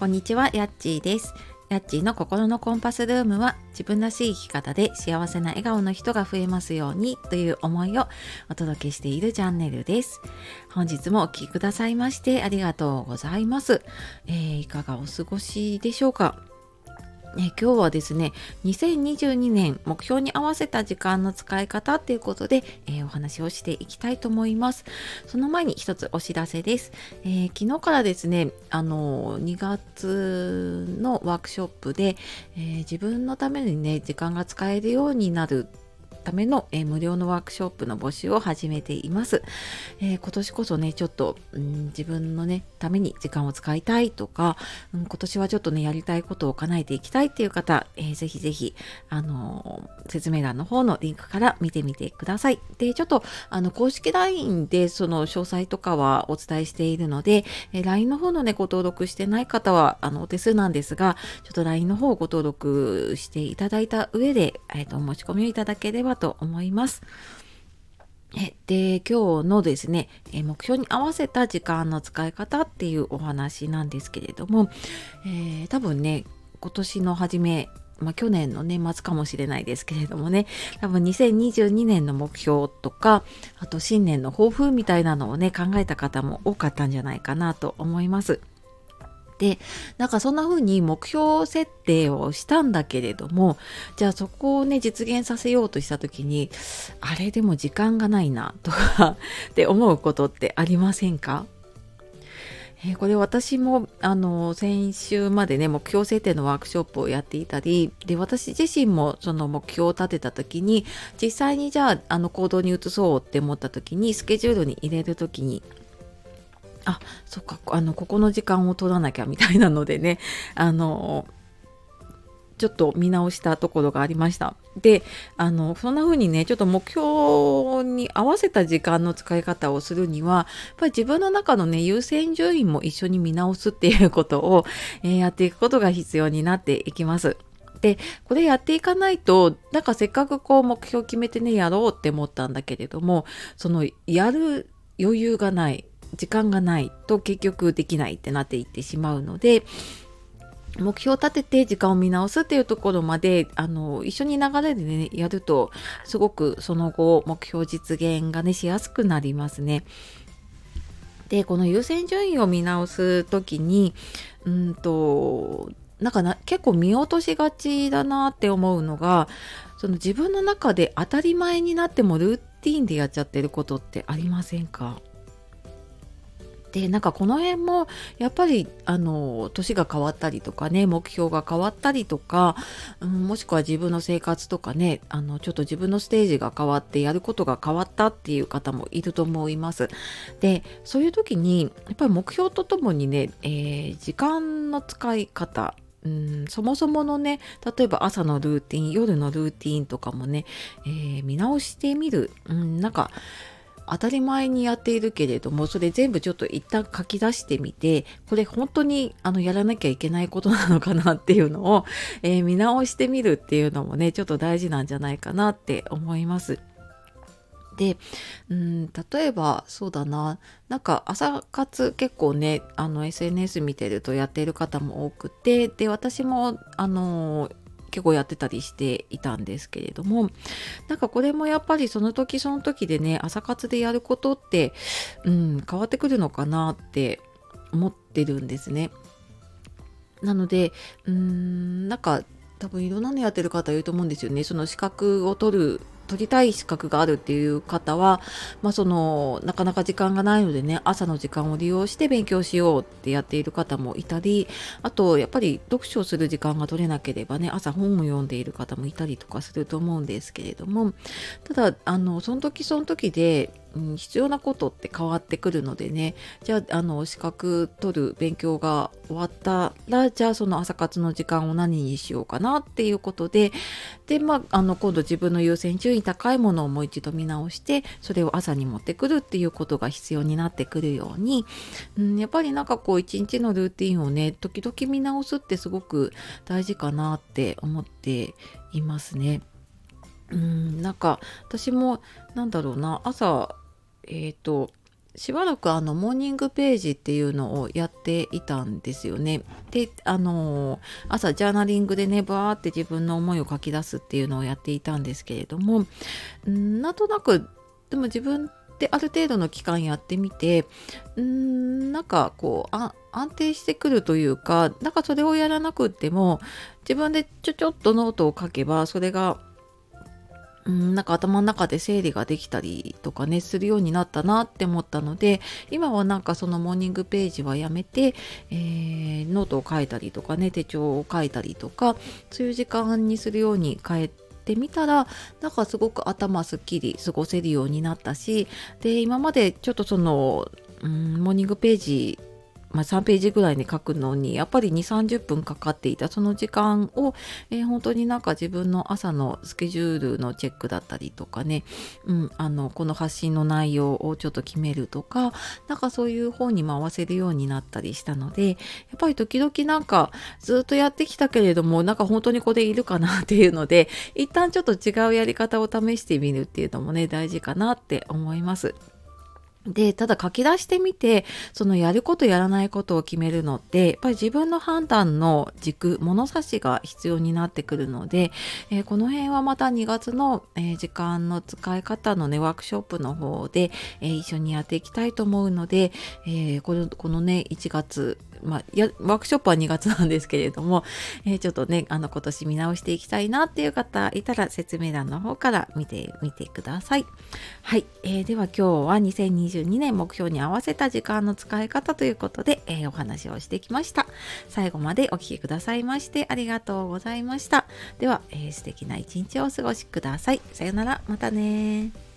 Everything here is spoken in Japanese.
こんにちは、やっちーです。やっちーの心のコンパスルームは自分らしい生き方で幸せな笑顔の人が増えますようにという思いをお届けしているチャンネルです。本日もお聴きくださいましてありがとうございます。えーいかがお過ごしでしょうか？え今日はですね2022年目標に合わせた時間の使い方っていうことで、えーお話をしていきたいと思います。その前に一つお知らせです、えー昨日からですねあの2月のワークショップで、えー自分のためにね時間が使えるようになるための、えー無料のワークショップの募集を始めています、えー今年こそねちょっと、うん自分のねために時間を使いたいとか、うん今年はちょっとねやりたいことを叶えていきたいっていう方、えーぜひぜひあのー説明欄の方のリンクから見てみてください。でちょっとあの公式 LINE でその詳細とかはお伝えしているので、えー LINE の方のねご登録してない方はあのお手数なんですがちょっと LINE の方をご登録していただいた上で、えーとお申し込みをいただければと思いますえで今日のですね目標に合わせた時間の使い方っていうお話なんですけれども、えー多分ね今年の初めまあ、去年の年末かもしれないですけれどもね多分2022年の目標とかあと新年の抱負みたいなのをね考えた方も多かったんじゃないかなと思います。でなんかそんな風に目標設定をしたんだけれどもじゃあそこをね実現させようとした時にあれでも時間がないなとか って思うことってありませんか？えこれ私もあの先週までね目標設定のワークショップをやっていたりで私自身もその目標を立てた時に実際にじゃああの行動に移そうって思った時にスケジュールに入れる時にあそっかあのここの時間を取らなきゃみたいなのでね あのちょっと見直したところがありました。であのそんな風にねちょっと目標に合わせた時間の使い方をするにはやっぱり自分の中のね優先順位も一緒に見直すっていうことを、えーやっていくことが必要になっていきます。でこれやっていかないとなんかせっかくこう目標決めてねやろうって思ったんだけれどもそのやる余裕がない時間がないと結局できないってなっていってしまうので目標を立てて時間を見直すっていうところまであの一緒に流れでねやるとすごくその後目標実現がねしやすくなりますね。でこの優先順位を見直す時にうんとなんかな結構見落としがちだなって思うのがその自分の中で当たり前になってもルーティンでやっちゃってることってありませんか？でなんかこの辺もやっぱりあの年が変わったりとかね目標が変わったりとか、うん、もしくは自分の生活とかねあのちょっと自分のステージが変わってやることが変わったっていう方もいると思います。でそういう時にやっぱり目標とともにね、えー時間の使い方うん、そもそものね例えば朝のルーティン夜のルーティンとかもね、えー見直してみる、うん、なんか当たり前にやっているけれどもそれ全部ちょっと一旦書き出してみてこれ本当にあのやらなきゃいけないことなのかなっていうのを、えー見直してみるっていうのもねちょっと大事なんじゃないかなって思います。でうん例えばそうだななんか朝活結構ねあの SNS 見てるとやっている方も多くてで私もあの結構やってたりしていたんですけれどもなんかこれもやっぱりその時その時でね朝活でやることって、うん、変わってくるのかなって思ってるんですね。なのでうーんなんか多分いろんなのやってる方いると思うんですよね。その資格を取る取りたい資格があるっていう方は、まあ、そのなかなか時間がないのでね朝の時間を利用して勉強しようってやっている方もいたりあとやっぱり読書する時間が取れなければね朝本を読んでいる方もいたりとかすると思うんですけれどもただあのその時その時で、うん、必要なことって変わってくるのでね。じゃああの資格取る勉強が終わったらじゃあその朝活の時間を何にしようかなっていうことで。でまああの今度自分の優先順位高いものをもう一度見直してそれを朝に持ってくるっていうことが必要になってくるように、うん、やっぱりなんかこう一日のルーティンをね時々見直すってすごく大事かなって思っていますね。うんなんか私もなんだろうな朝えっ、としばらくあのモーニングページっていうのをやっていたんですよね。であの朝ジャーナリングでねバーって自分の思いを書き出すっていうのをやっていたんですけれどもなんとなくでも自分である程度の期間やってみてんなんかこうあ安定してくるというかなんかそれをやらなくっても自分でちょちょっとノートを書けばそれがうん、なんか頭の中で整理ができたりとかねするようになったなって思ったので今はなんかそのモーニングページはやめて、えー、ノートを書いたりとかね手帳を書いたりとかそういう時間にするように変えてみたらなんかすごく頭すっきり過ごせるようになったしで今までちょっとその、うん、モーニングページまあ、3ページぐらいに書くのにやっぱり2 3 0分かかっていたその時間を、えー、本当になんか自分の朝のスケジュールのチェックだったりとかね、うん、あのこの発信の内容をちょっと決めるとかなんかそういう方に回せるようになったりしたのでやっぱり時々なんかずっとやってきたけれどもなんか本当にこれいるかなっていうので一旦ちょっと違うやり方を試してみるっていうのもね大事かなって思います。で、ただ書き出してみて、そのやることやらないことを決めるのって、やっぱり自分の判断の軸、物差しが必要になってくるので、えー、この辺はまた2月の、えー、時間の使い方のね、ワークショップの方で、えー、一緒にやっていきたいと思うので、えこのこのね、1月、まあ、やワークショップは2月なんですけれども、えー、ちょっとねあの今年見直していきたいなっていう方いたら説明欄の方から見てみてください。はい、えー、では今日は2022年目標に合わせた時間の使い方ということで、えー、お話をしてきました。最後までお聴きくださいましてありがとうございました。では、えー、素敵な一日をお過ごしください。さよなら、またね